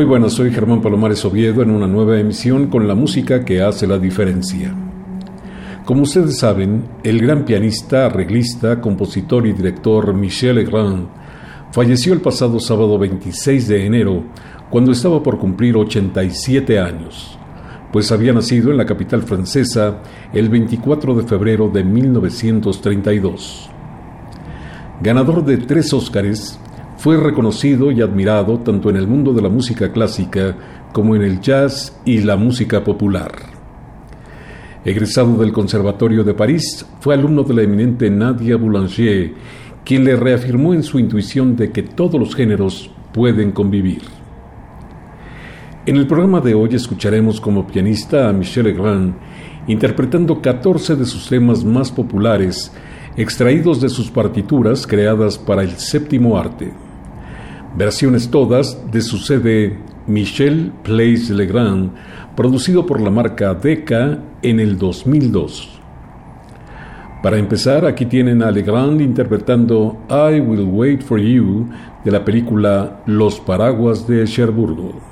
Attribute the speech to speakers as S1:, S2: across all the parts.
S1: Muy buenas, soy Germán Palomares Oviedo en una nueva emisión con la música que hace la diferencia. Como ustedes saben, el gran pianista, arreglista, compositor y director Michel Legrand falleció el pasado sábado 26 de enero cuando estaba por cumplir 87 años, pues había nacido en la capital francesa el 24 de febrero de 1932. Ganador de tres Óscares, fue reconocido y admirado tanto en el mundo de la música clásica como en el jazz y la música popular. Egresado del Conservatorio de París, fue alumno de la eminente Nadia Boulanger, quien le reafirmó en su intuición de que todos los géneros pueden convivir. En el programa de hoy escucharemos como pianista a Michel Legrand interpretando 14 de sus temas más populares, extraídos de sus partituras creadas para el séptimo arte versiones todas de su CD Michel Plays Legrand, producido por la marca Decca en el 2002. Para empezar, aquí tienen a Legrand interpretando I Will Wait for You de la película Los Paraguas de Cherburgo.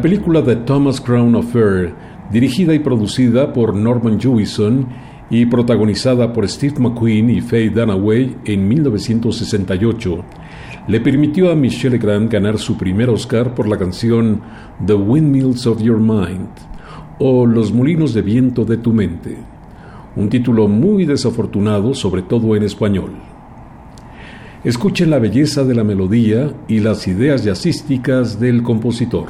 S1: La película The Thomas Crown Affair, dirigida y producida por Norman Jewison y protagonizada por Steve McQueen y Faye Dunaway en 1968, le permitió a Michelle Grant ganar su primer Oscar por la canción The Windmills of Your Mind o Los Molinos de Viento de tu Mente, un título muy desafortunado sobre todo en español. Escuchen la belleza de la melodía y las ideas jazzísticas del compositor.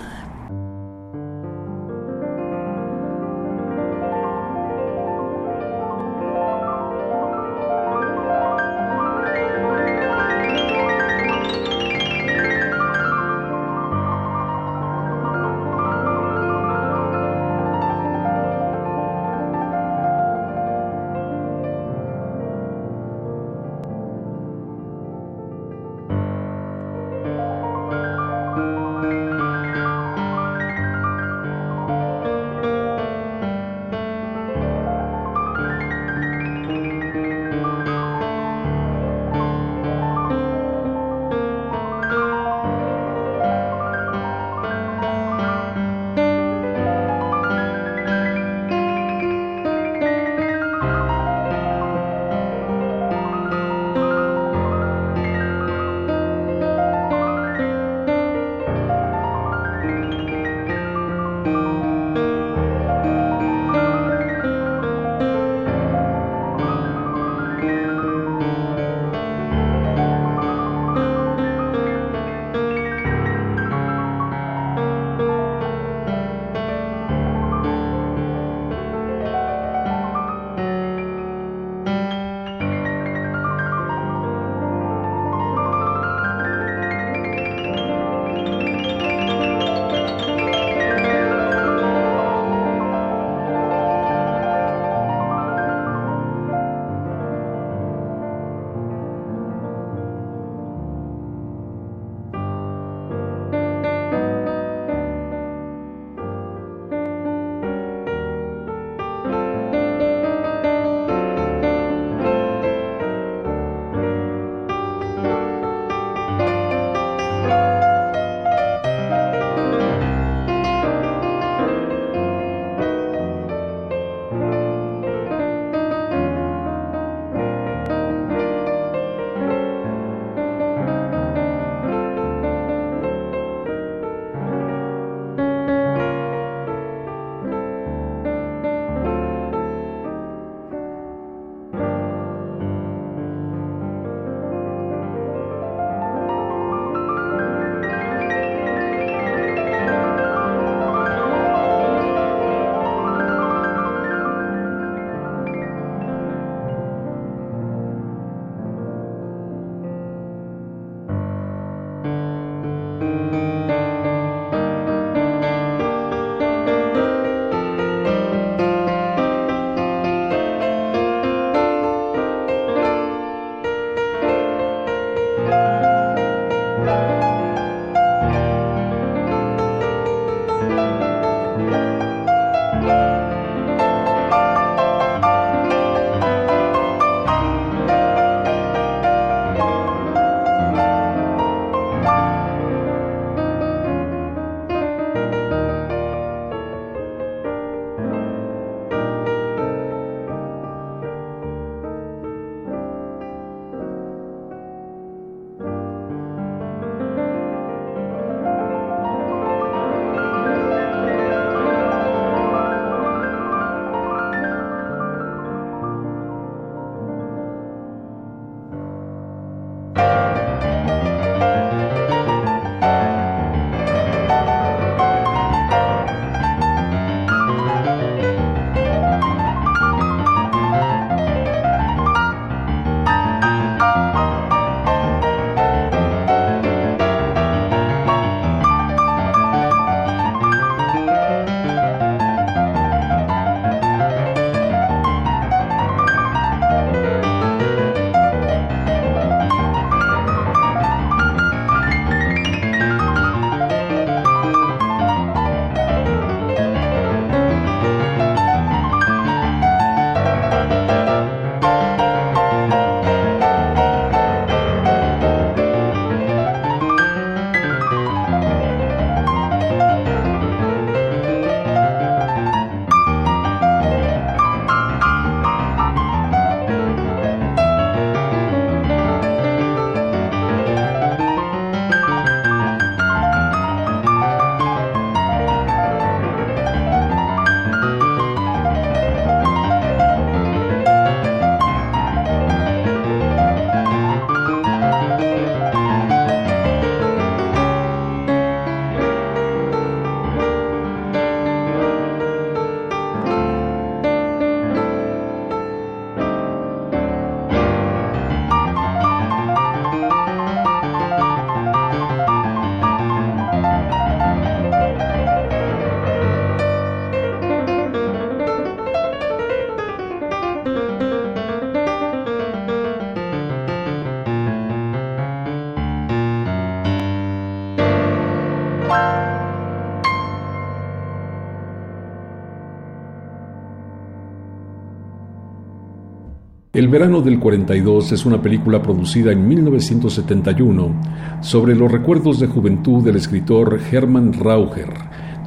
S1: El verano del 42 es una película producida en 1971 sobre los recuerdos de juventud del escritor Hermann Raucher,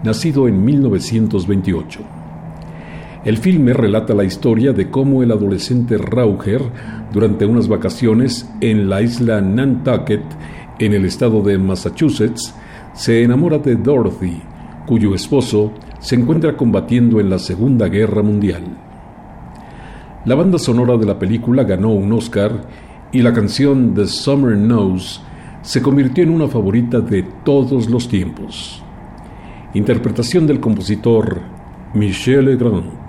S1: nacido en 1928. El filme relata la historia de cómo el adolescente Raucher, durante unas vacaciones en la isla Nantucket, en el estado de Massachusetts, se enamora de Dorothy, cuyo esposo se encuentra combatiendo en la Segunda Guerra Mundial. La banda sonora de la película ganó un Oscar y la canción The Summer Knows se convirtió en una favorita de todos los tiempos. Interpretación del compositor Michel Legrand.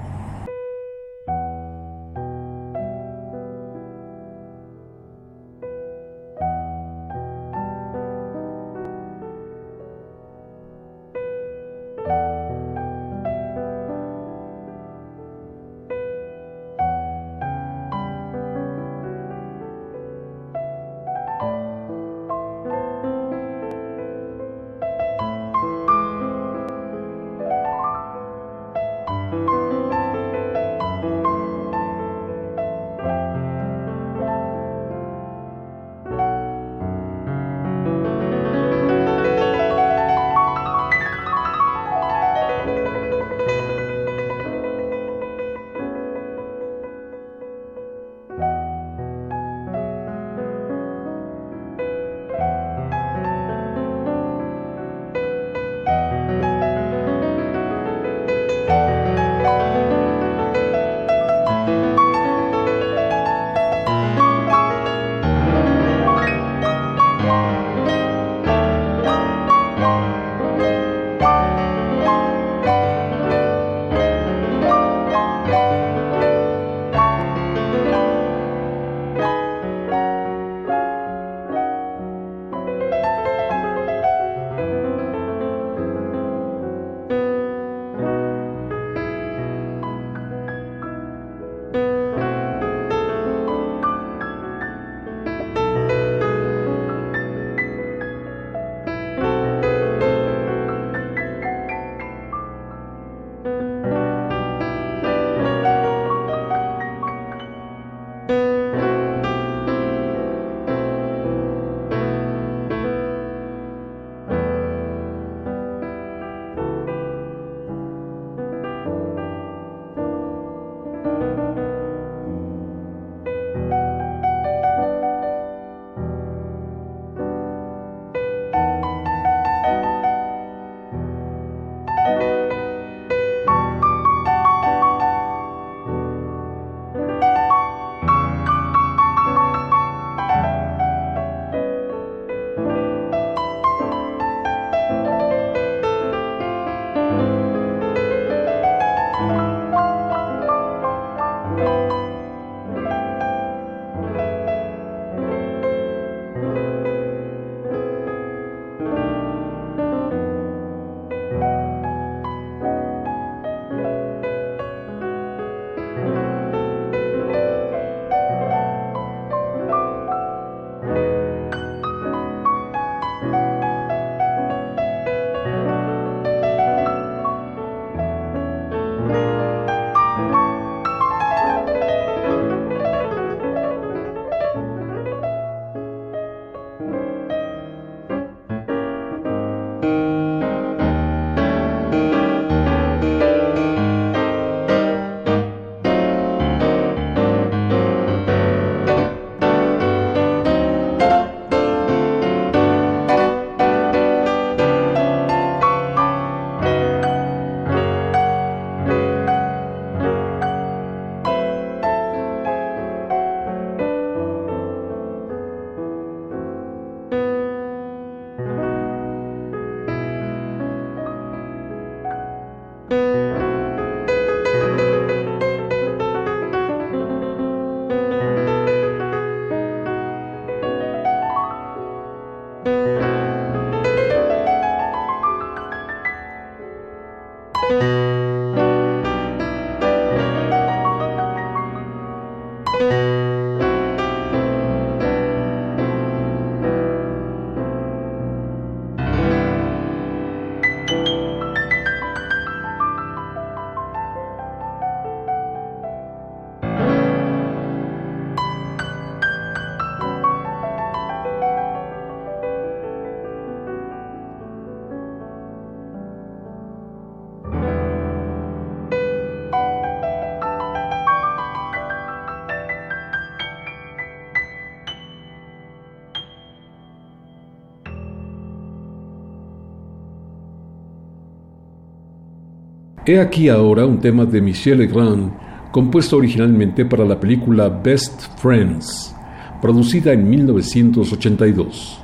S1: He aquí ahora un tema de Michel Legrand, compuesto originalmente para la película Best Friends, producida en 1982.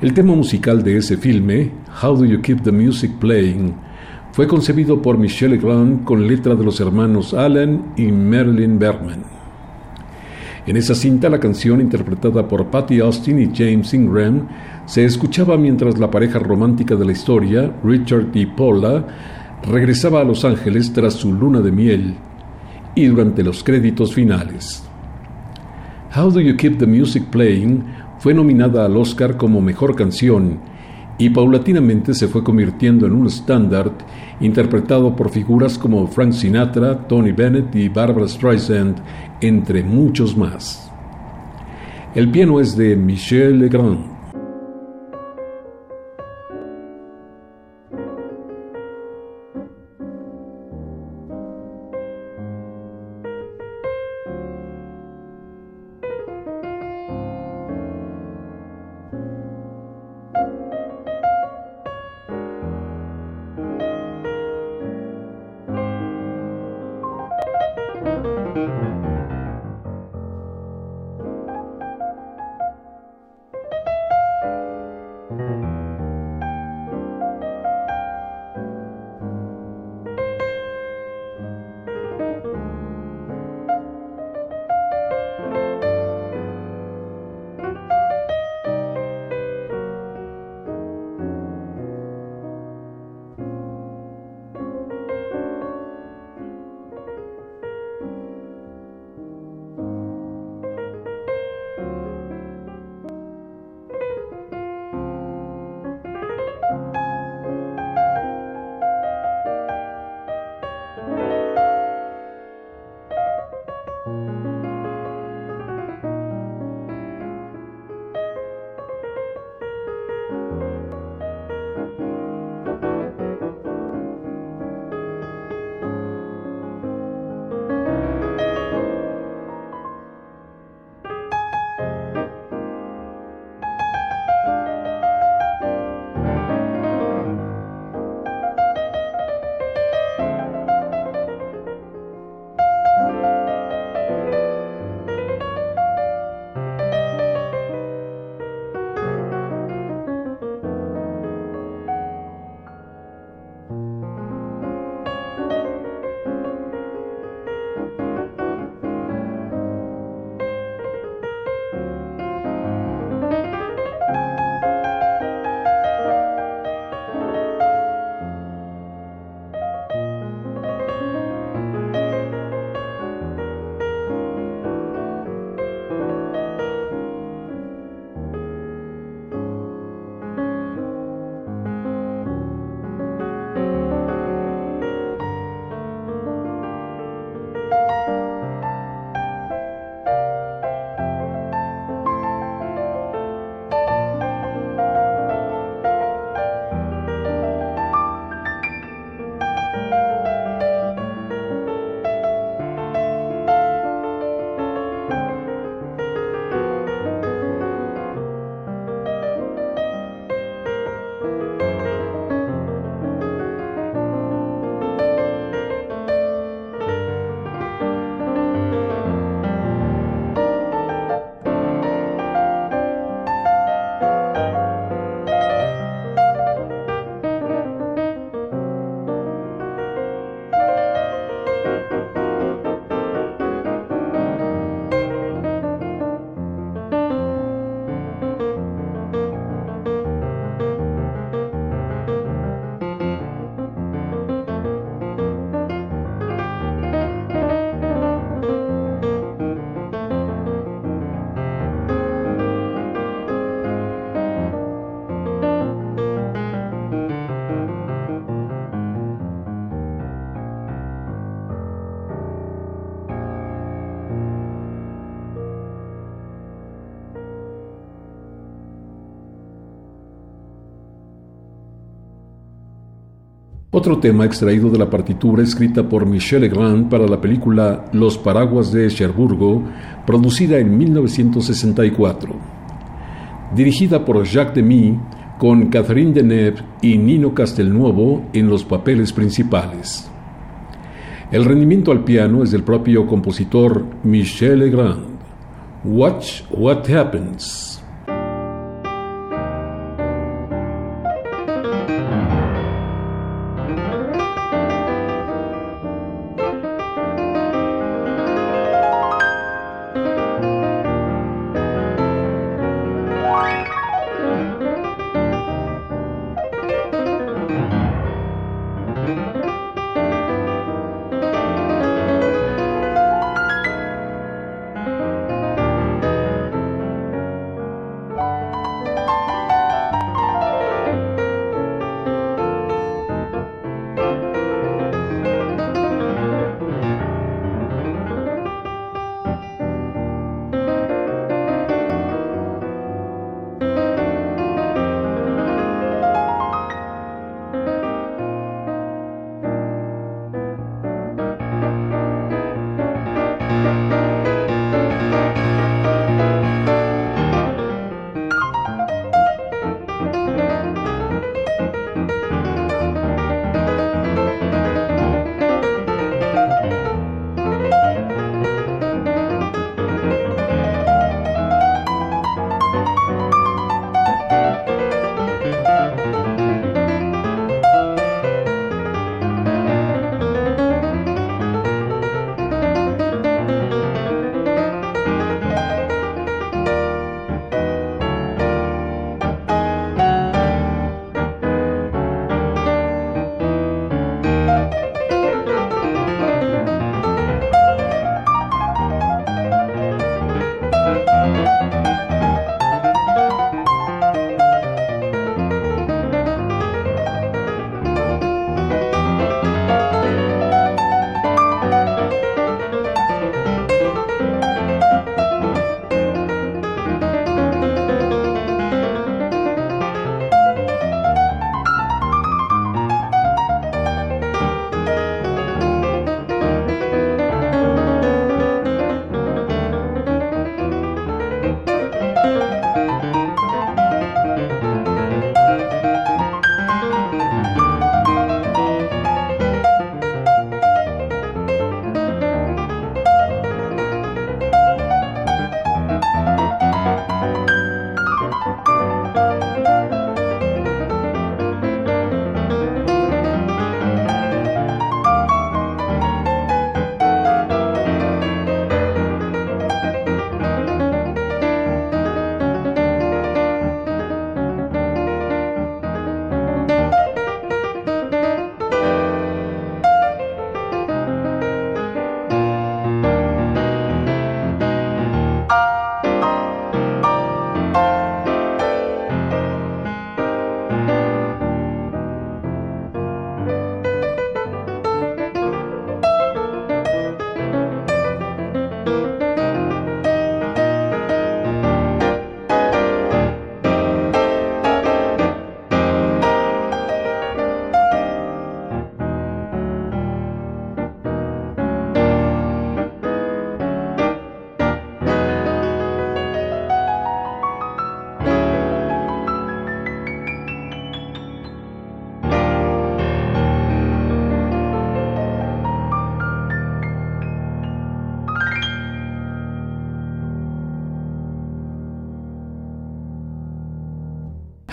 S1: El tema musical de ese filme, How Do You Keep the Music Playing, fue concebido por Michel Legrand con letra de los hermanos Alan y Marilyn Bergman. En esa cinta, la canción interpretada por Patty Austin y James Ingram se escuchaba mientras la pareja romántica de la historia, Richard y Paula, regresaba a Los Ángeles tras su luna de miel y durante los créditos finales. How Do You Keep the Music Playing fue nominada al Oscar como Mejor Canción y paulatinamente se fue convirtiendo en un estándar interpretado por figuras como Frank Sinatra, Tony Bennett y Barbara Streisand, entre muchos más. El piano es de Michel Legrand. Otro tema extraído de la partitura escrita por Michel Legrand para la película Los Paraguas de Cherburgo, producida en 1964. Dirigida por Jacques Demy, con Catherine Deneuve y Nino Castelnuovo en los papeles principales. El rendimiento al piano es del propio compositor Michel Legrand. Watch What Happens.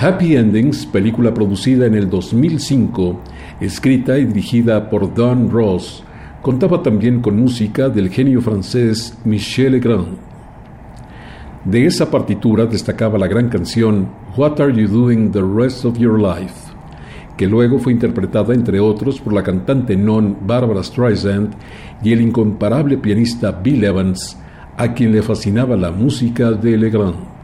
S1: Happy Endings, película producida en el 2005, escrita y dirigida por Don Ross, contaba también con música del genio francés Michel Legrand. De esa partitura destacaba la gran canción What Are You Doing the Rest of Your Life, que luego fue interpretada entre otros por la cantante non Barbara Streisand y el incomparable pianista Bill Evans, a quien le fascinaba la música de Legrand.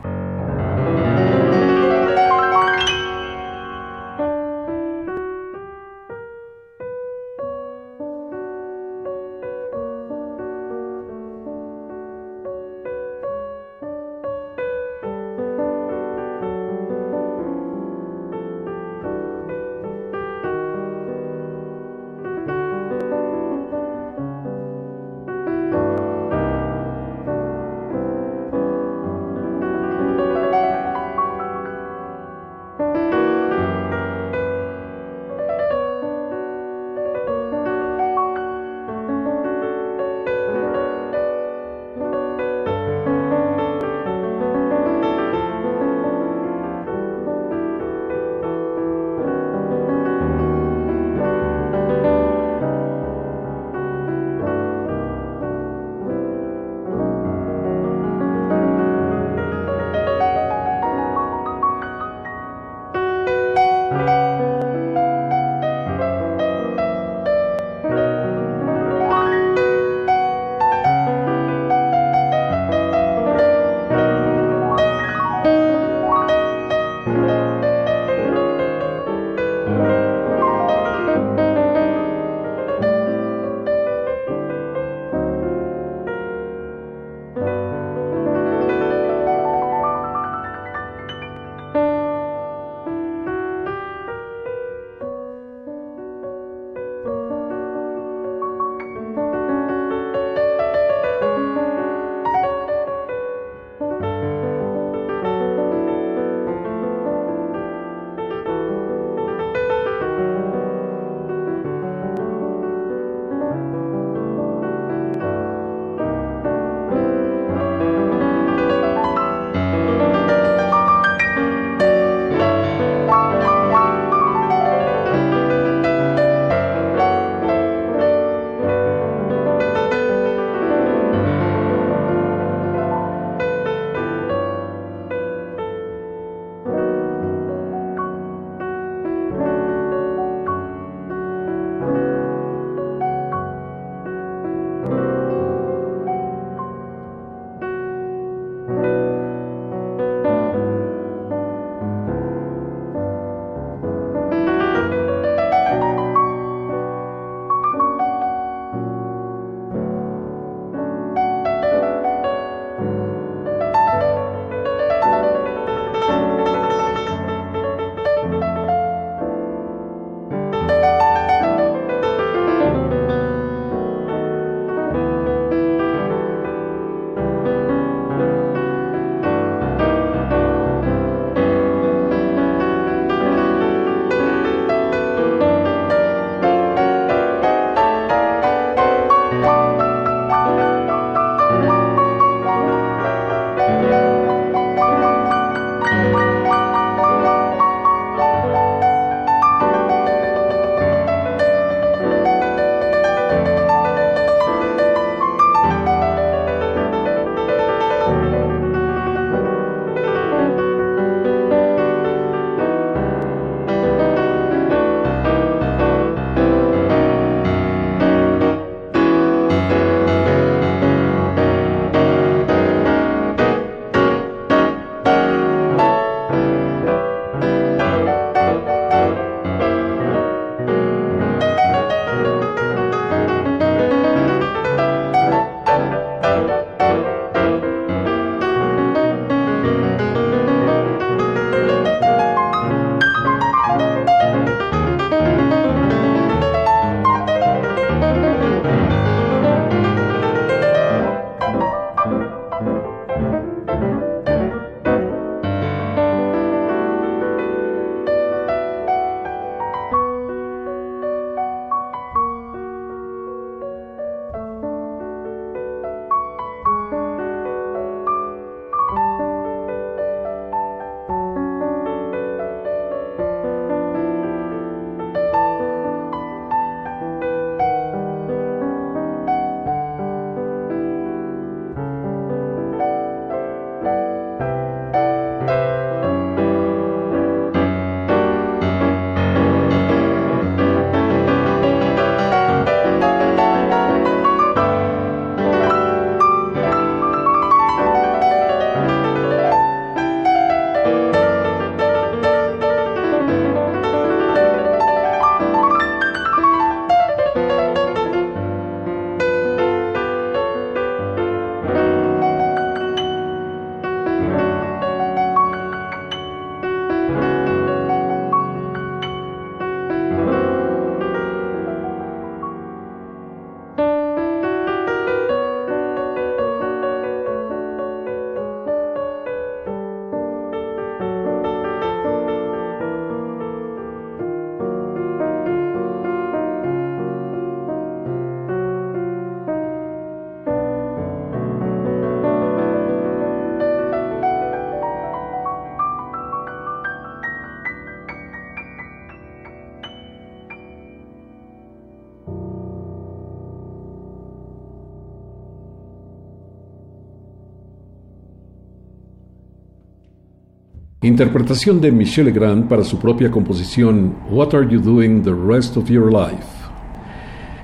S1: Interpretación de Michel Legrand para su propia composición What Are You Doing the Rest of Your Life?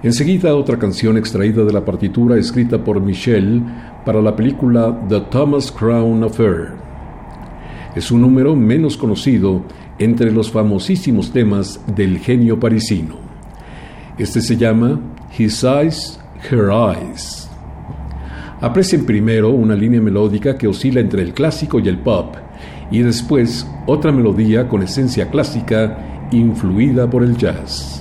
S1: Enseguida otra canción extraída de la partitura escrita por Michel para la película The Thomas Crown Affair. Es un número menos conocido entre los famosísimos temas del genio parisino. Este se llama His Eyes, Her Eyes. Aprecien primero una línea melódica que oscila entre el clásico y el pop, y después otra melodía con esencia clásica influida por el jazz.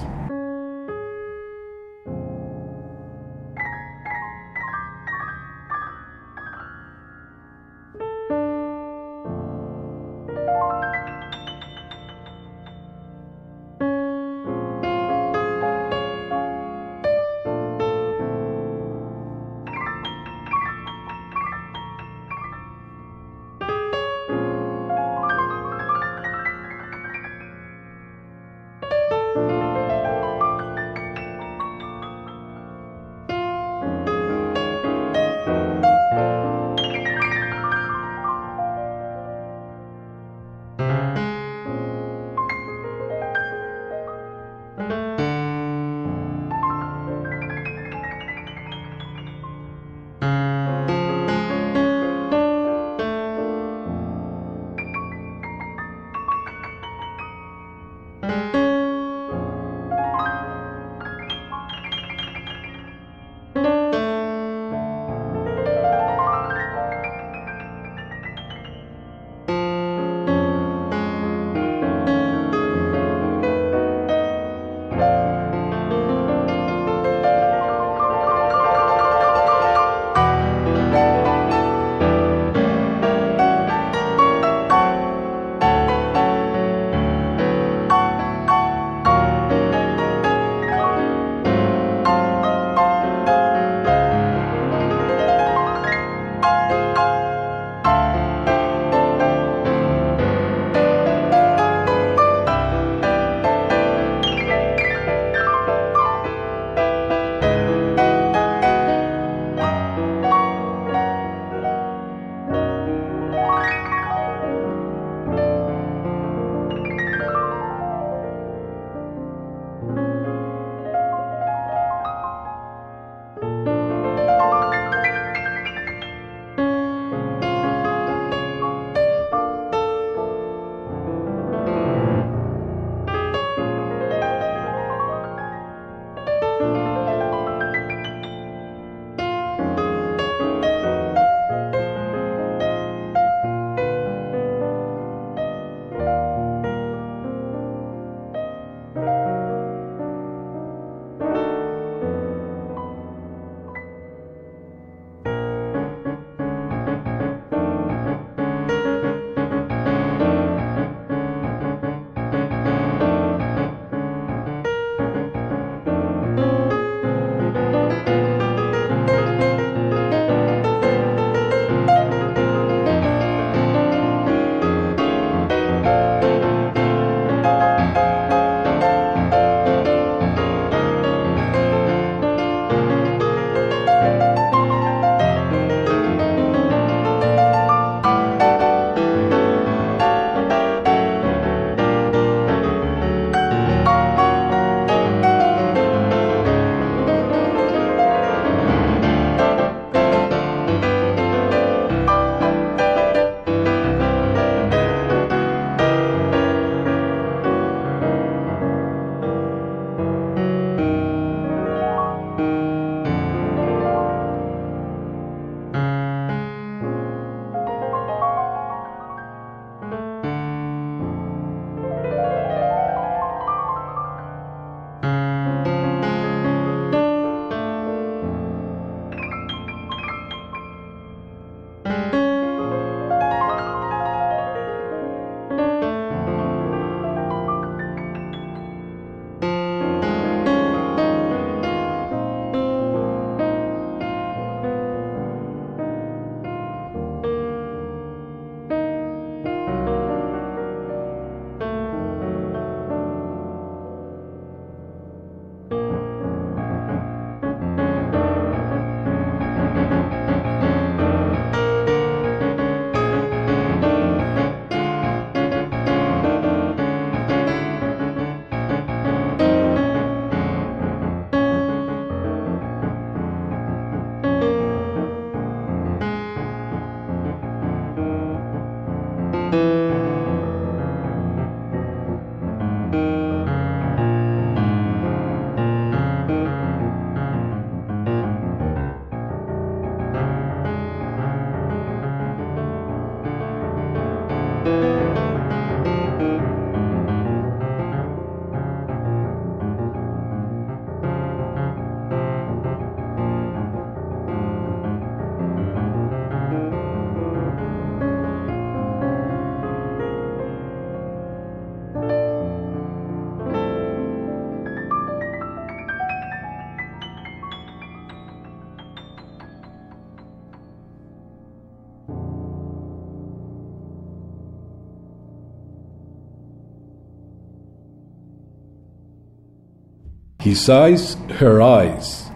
S1: Eyes, Her Eyes,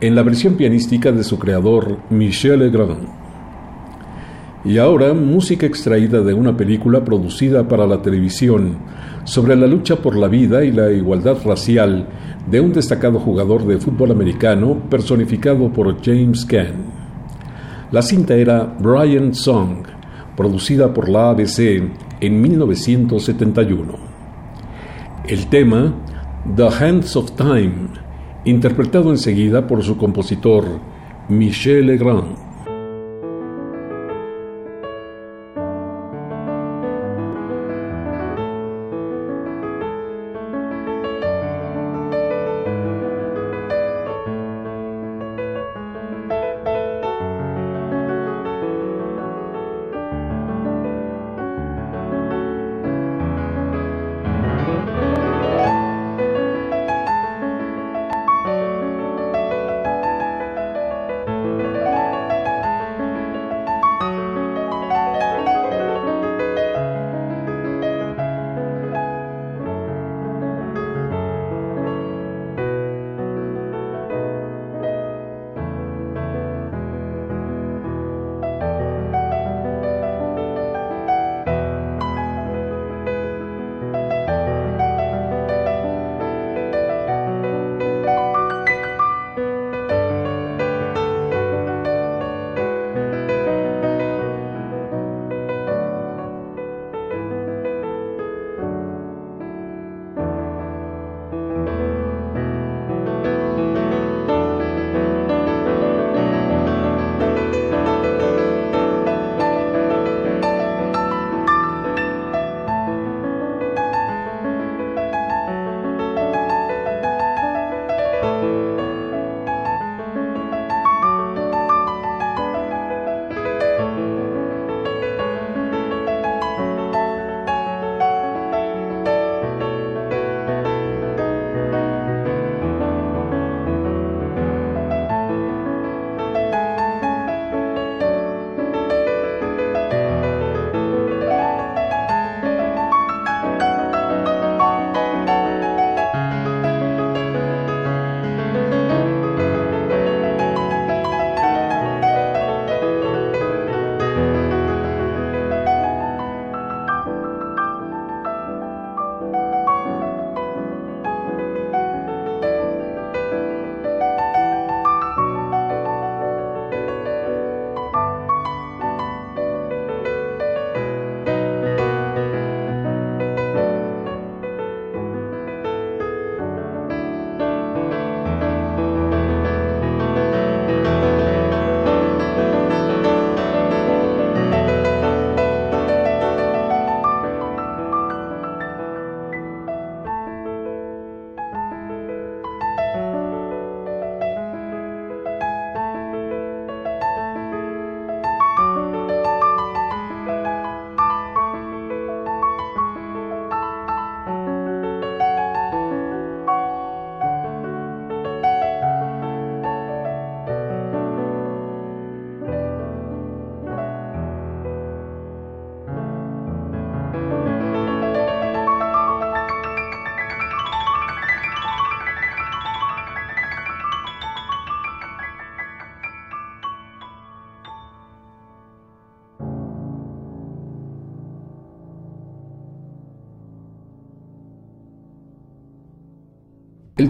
S1: en la versión pianística de su creador Michel Legrand. Y ahora, música extraída de una película producida para la televisión sobre la lucha por la vida y la igualdad racial de un destacado jugador de fútbol americano personificado por James Caan. La cinta era Brian Song, producida por la ABC en 1971. El tema The Hands of Time, interpretado enseguida por su compositor Michel Legrand.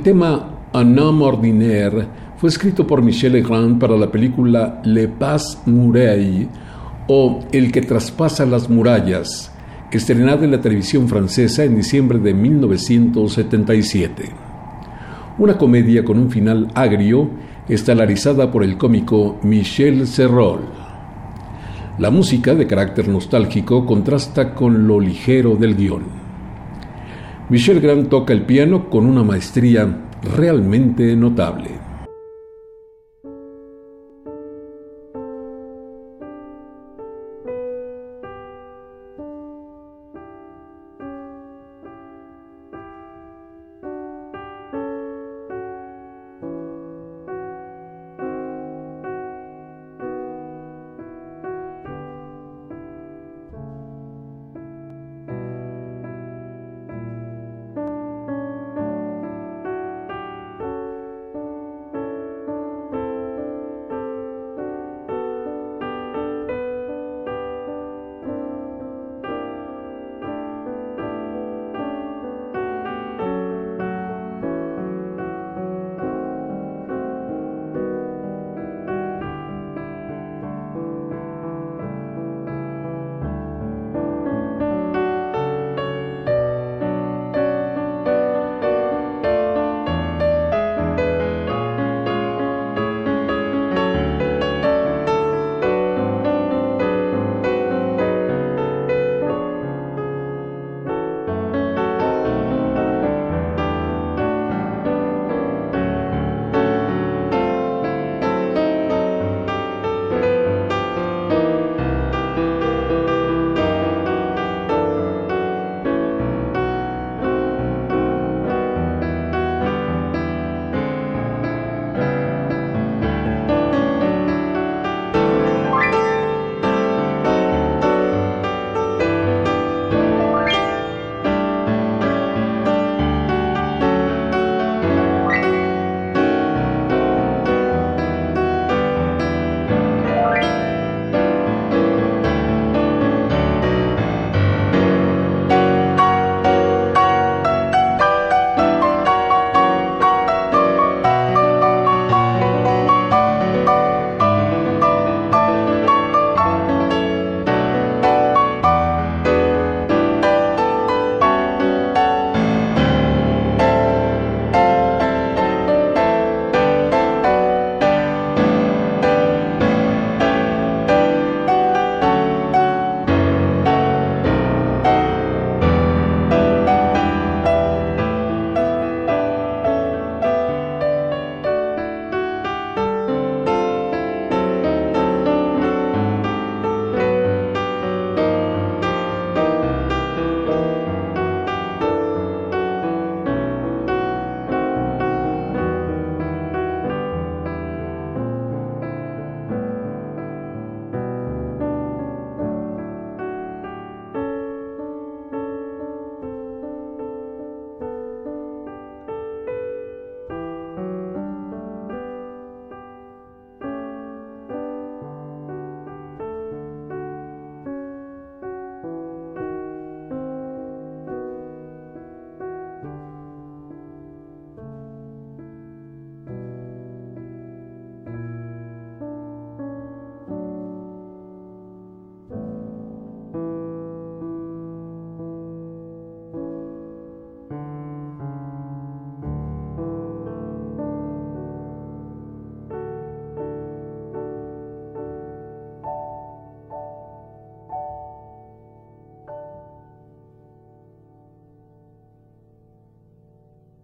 S1: El tema Un homme ordinaire fue escrito por Michel Legrand para la película Le Pas Muraille o El que traspasa las murallas, estrenada en la televisión francesa en diciembre de 1977. Una comedia con un final agrio, estelarizada por el cómico Michel Serrol. La música, de carácter nostálgico, contrasta con lo ligero del guion. Michel Grant toca el piano con una maestría realmente notable.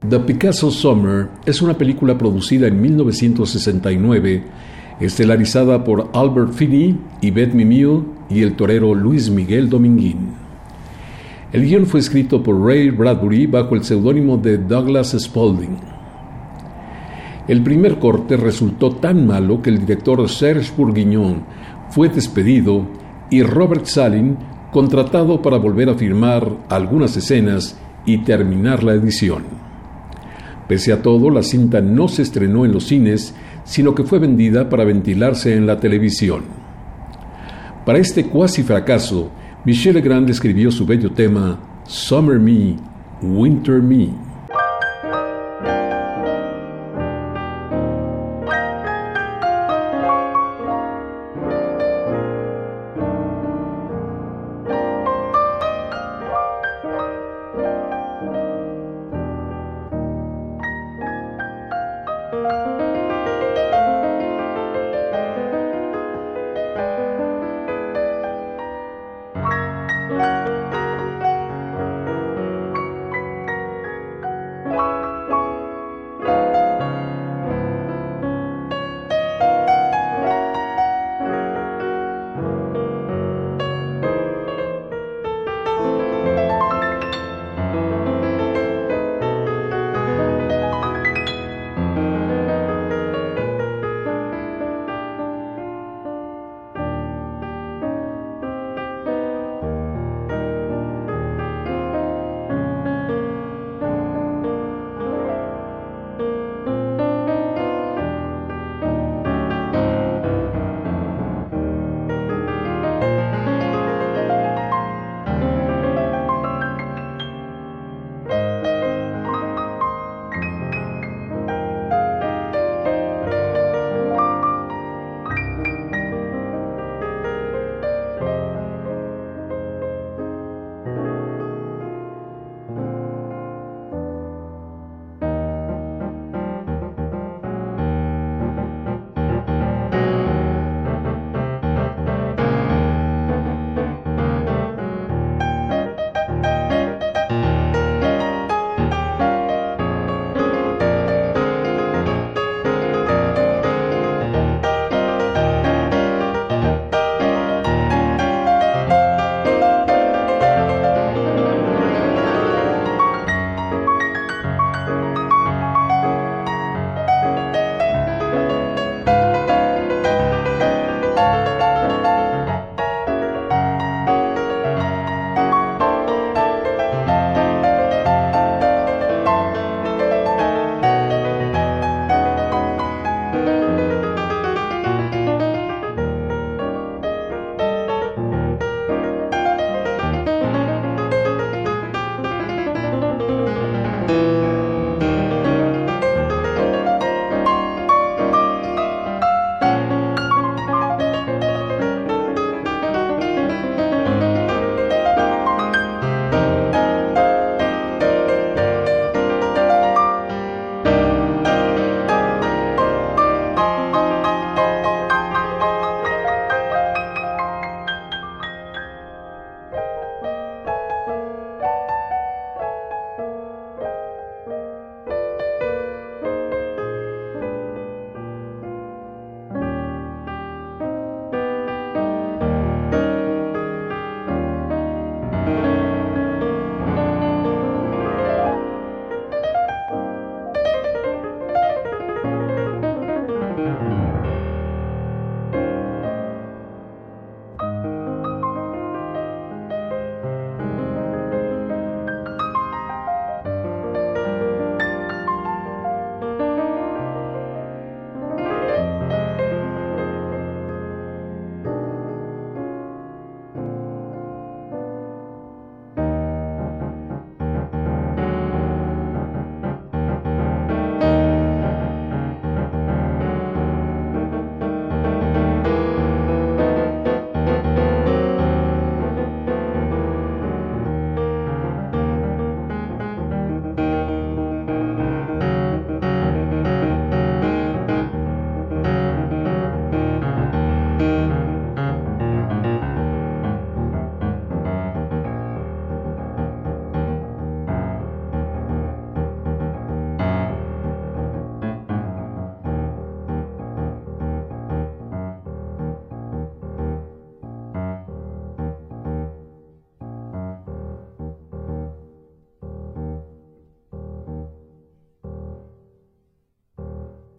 S1: The Picasso Summer es una película producida en 1969, estelarizada por Albert Finney, Yvette Mimieux y el torero Luis Miguel Dominguín. El guion fue escrito por Ray Bradbury bajo el seudónimo de Douglas Spaulding. El primer corte resultó tan malo que el director Serge Bourguignon fue despedido y Robert Salin contratado para volver a filmar algunas escenas y terminar la edición. Pese a todo, la cinta no se estrenó en los cines, sino que fue vendida para ventilarse en la televisión. Para este cuasi fracaso, Michelle Grande escribió su bello tema Summer Me, Winter Me.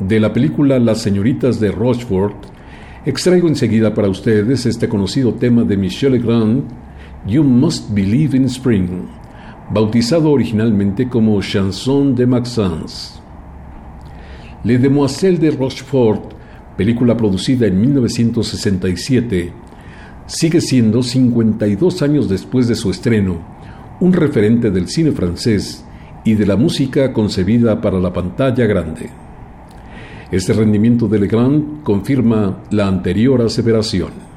S1: De la película Las señoritas de Rochefort, extraigo enseguida para ustedes este conocido tema de Michel Legrand, You Must Believe in Spring, bautizado originalmente como Chanson de Maxence. Les Demoiselles de Rochefort, película producida en 1967, sigue siendo 52 años después de su estreno, un referente del cine francés y de la música concebida para la pantalla grande. Este rendimiento de Legrand confirma la anterior aseveración.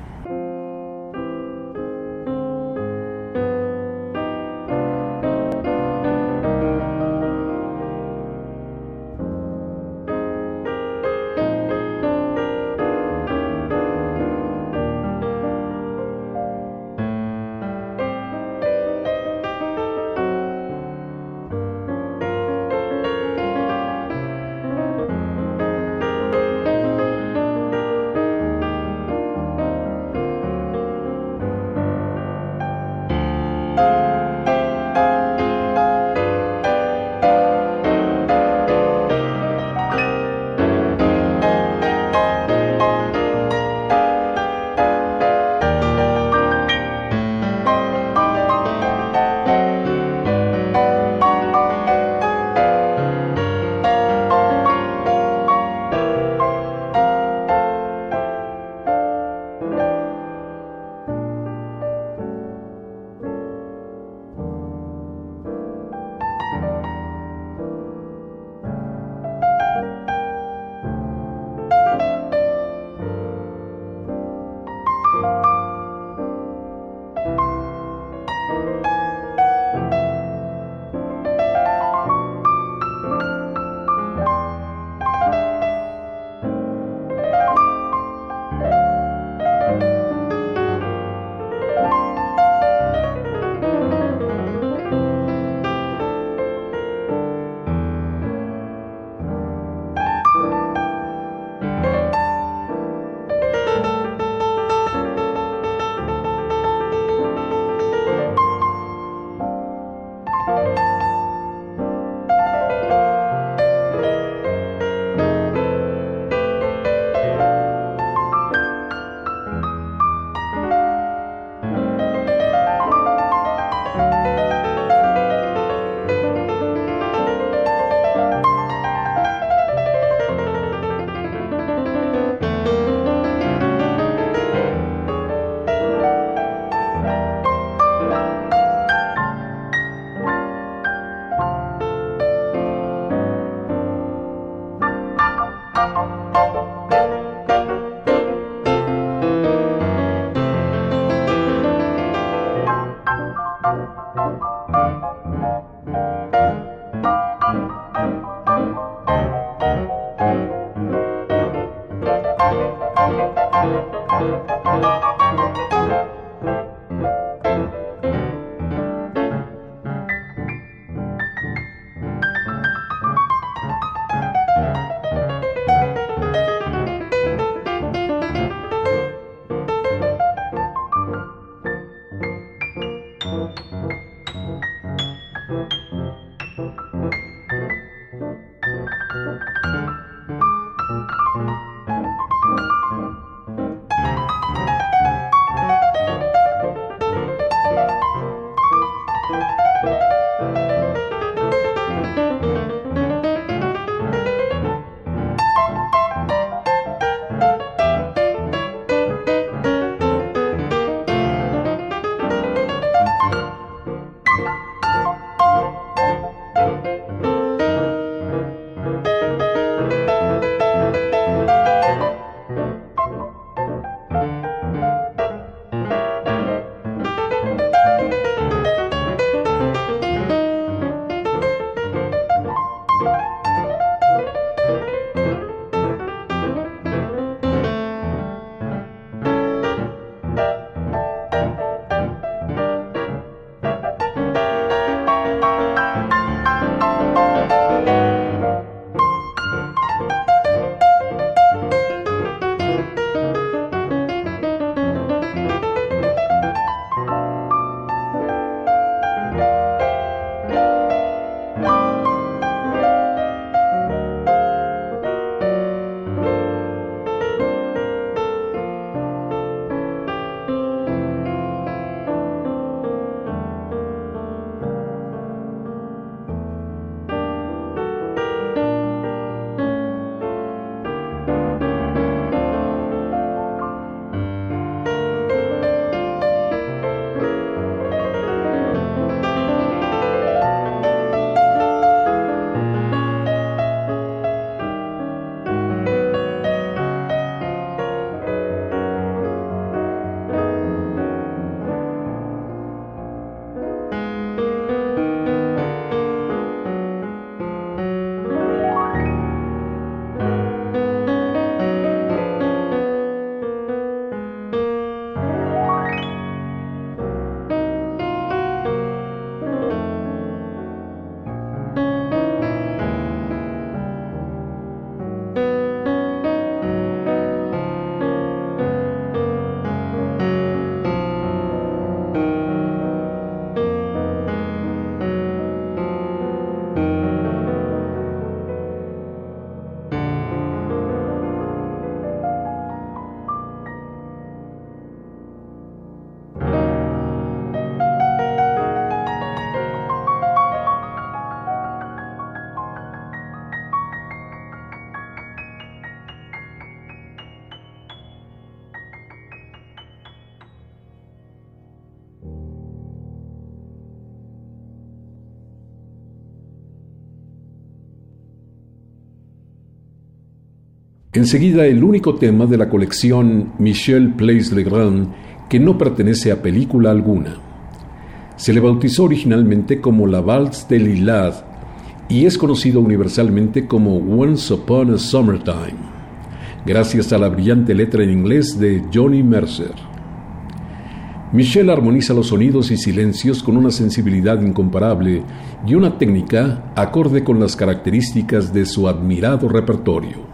S1: Enseguida el único tema de la colección Michel Plays le Grand que no pertenece a película alguna. Se le bautizó originalmente como la Valse de Lilad y es conocido universalmente como Once Upon a Summertime, gracias a la brillante letra en inglés de Johnny Mercer. Michel armoniza los sonidos y silencios con una sensibilidad incomparable y una técnica acorde con las características de su admirado repertorio.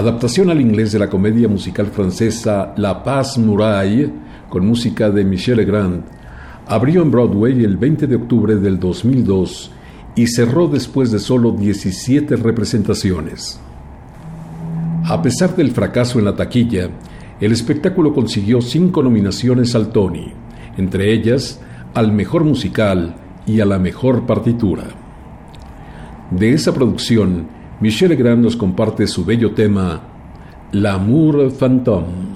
S1: Adaptación al inglés de la comedia musical francesa La Paz Muraille, con música de Michel Legrand, abrió en Broadway el 20 de octubre del 2002 y cerró después de solo 17 representaciones. A pesar del fracaso en la taquilla, el espectáculo consiguió cinco nominaciones al Tony, entre ellas al mejor musical y a la mejor partitura. De esa producción, Michel Legrand nos comparte su bello tema L'amour fantôme.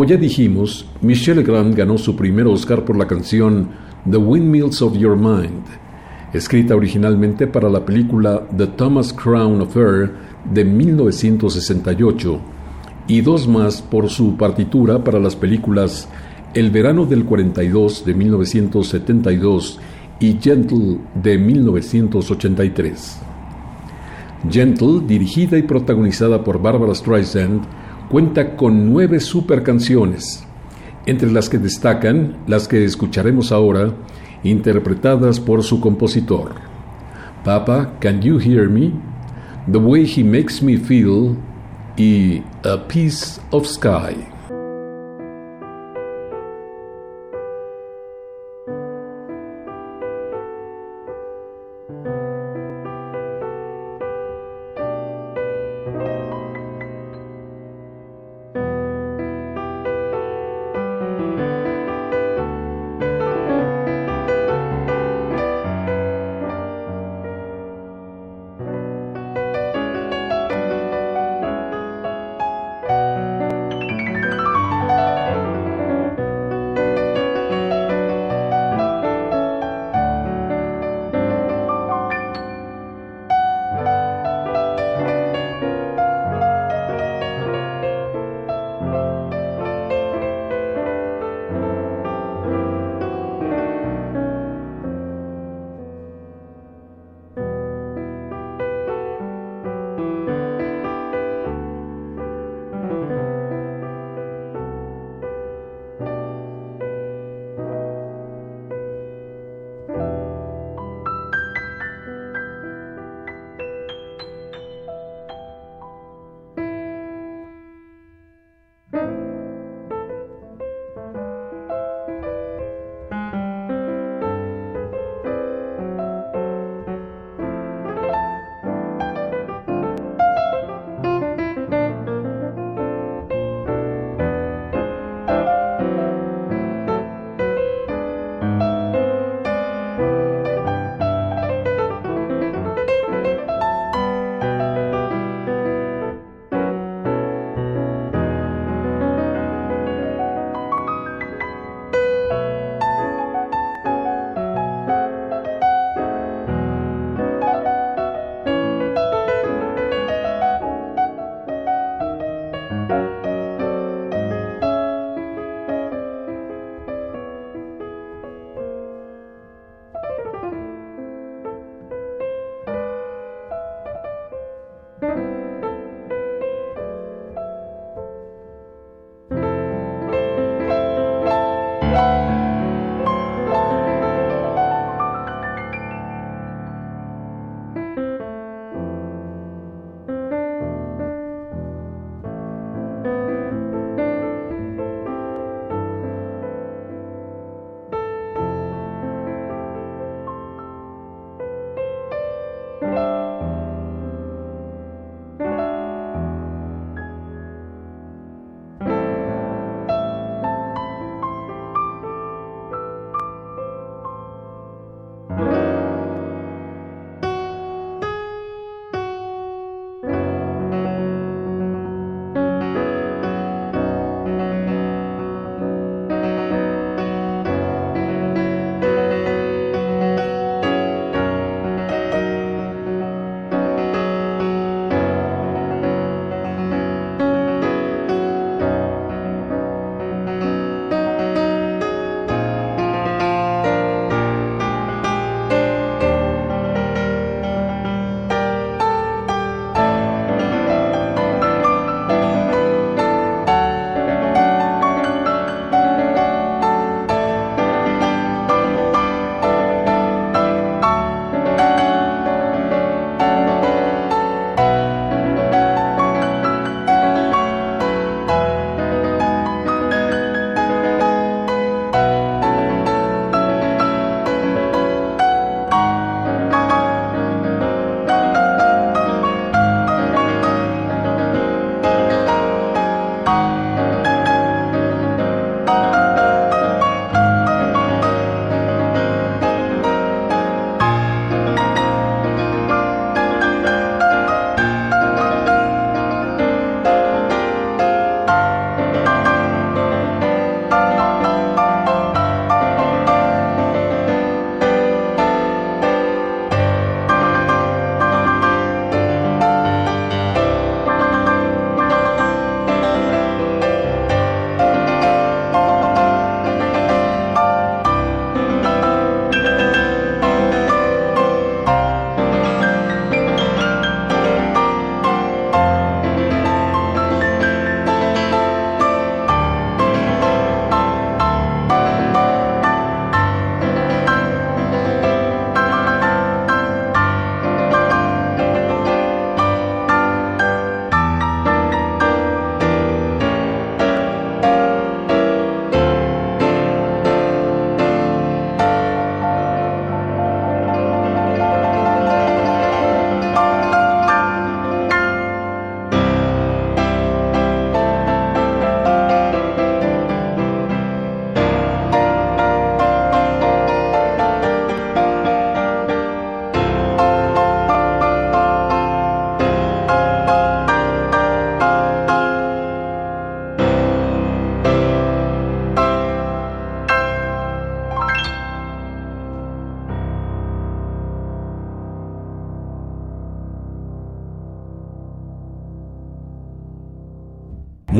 S1: Como ya dijimos, Michelle Grant ganó su primer Oscar por la canción The Windmills of Your Mind, escrita originalmente para la película The Thomas Crown Affair de 1968, y dos más por su partitura para las películas El verano del 42 de 1972 y Gentle de 1983. Gentle, dirigida y protagonizada por Barbara Streisand, cuenta con nueve super canciones, entre las que destacan las que escucharemos ahora, interpretadas por su compositor. Papa, Can You Hear Me? The Way He Makes Me Feel y A Piece of Sky.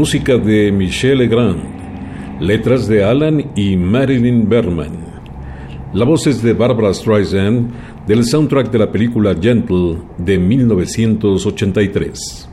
S2: Música de Michel Legrand, letras de Alan y Marilyn Berman. La voz es de Barbara Streisand del soundtrack de la película Gentle de 1983.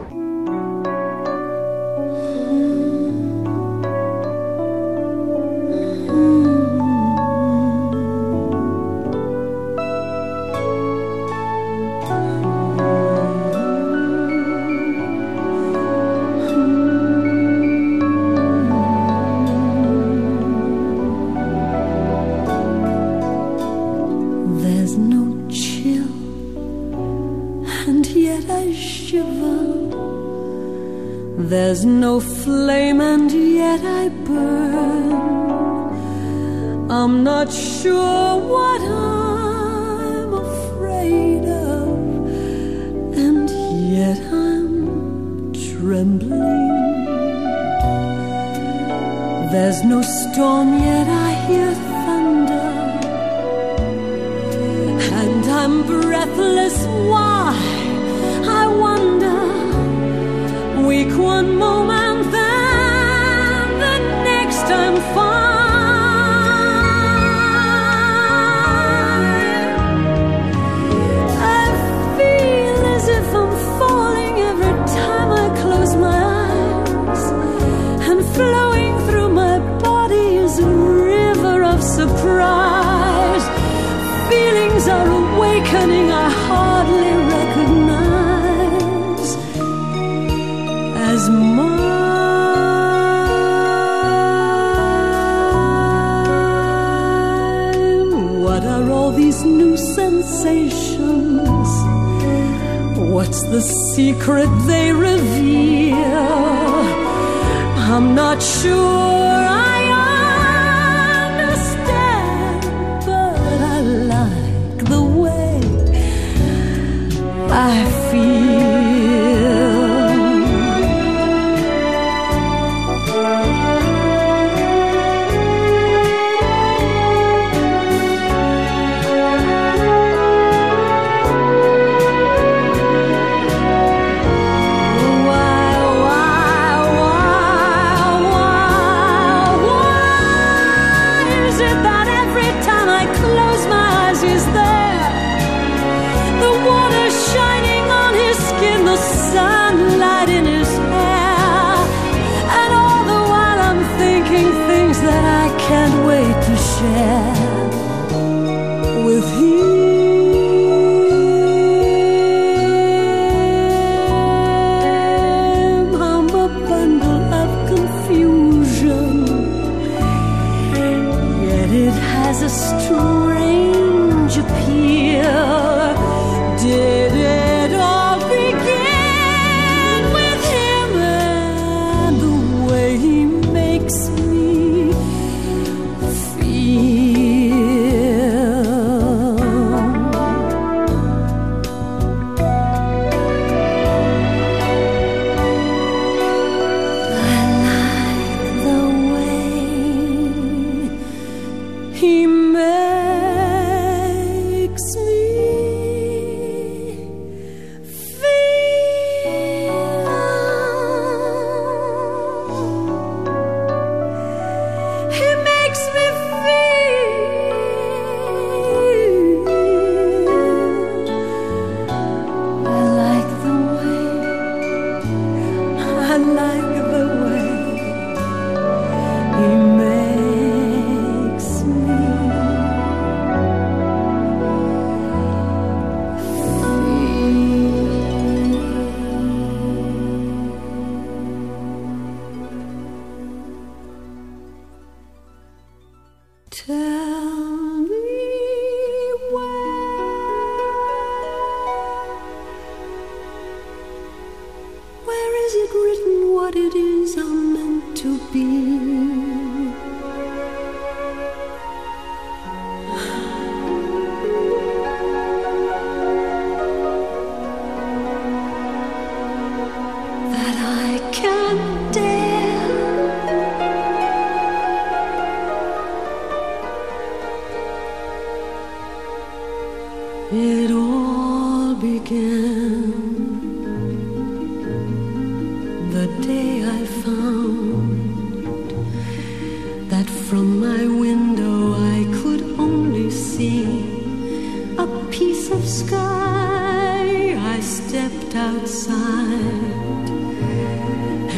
S3: sky, I stepped outside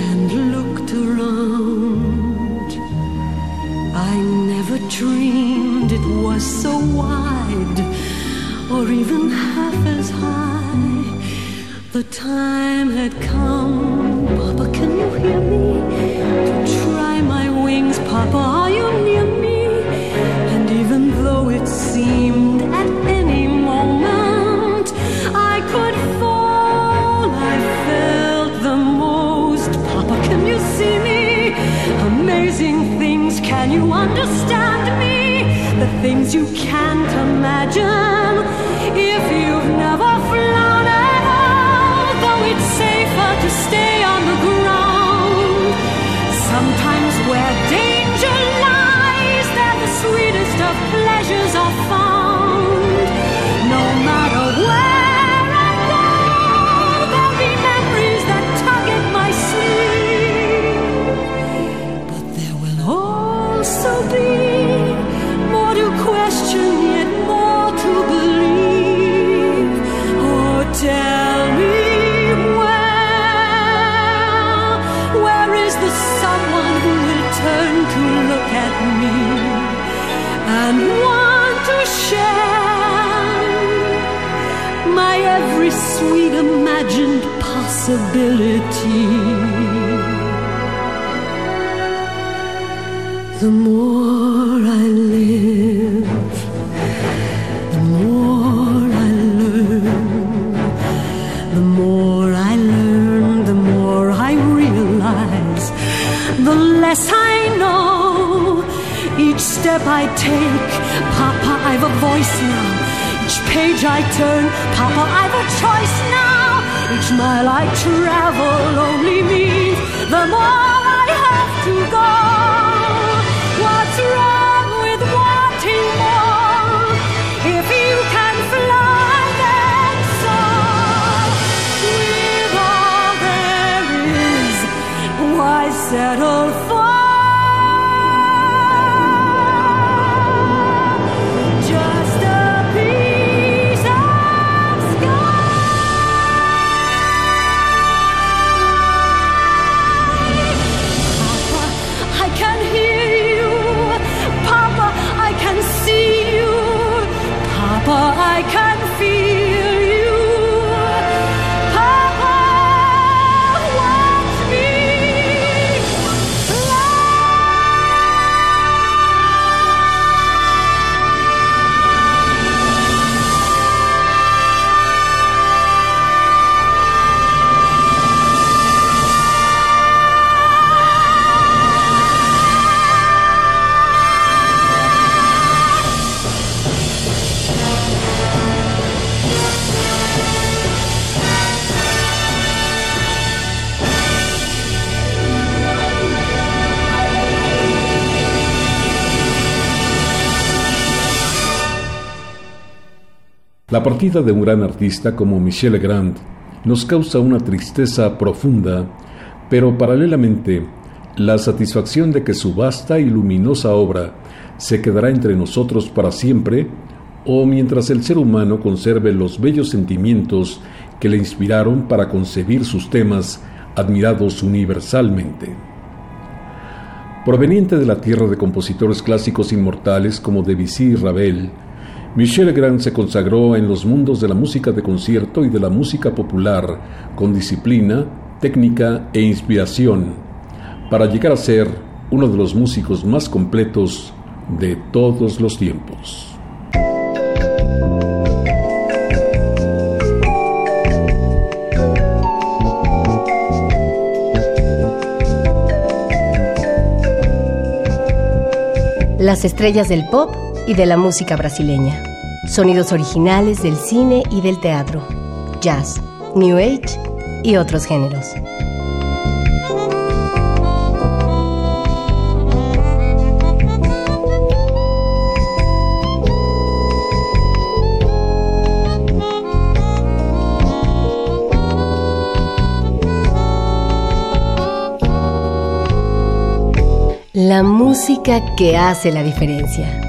S3: and looked around. I
S4: never
S2: dreamed it was so wide or even half as high. The time had come. Papa, can you hear me? To try my wings, Papa, are you near me? You understand me? The things you can't imagine possibility? The more I live, the more I learn. The more I learn, the more I realize. The less I know. Each step I take, Papa, I've a voice now. Each page I turn, Papa, I've a choice. Each mile I travel only means the more I have to go. What's wrong with wanting more? If you can fly, then soar. With all there is, why settle
S1: La partida de un gran artista como Michel Legrand nos causa una tristeza profunda, pero paralelamente la satisfacción de que su vasta y luminosa obra se quedará entre nosotros para siempre, o mientras el ser humano conserve los bellos sentimientos que le inspiraron para concebir sus temas admirados universalmente. Proveniente de la tierra de compositores clásicos inmortales como Debussy y Ravel, Michel Legrand se consagró en los mundos de la música de concierto y de la música popular con disciplina, técnica e inspiración, para llegar a ser uno de los músicos más completos de todos los tiempos.
S5: Las estrellas del pop y de la música brasileña. Sonidos originales del cine y del teatro. Jazz, New Age y otros géneros. La música que hace la diferencia.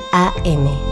S5: AM.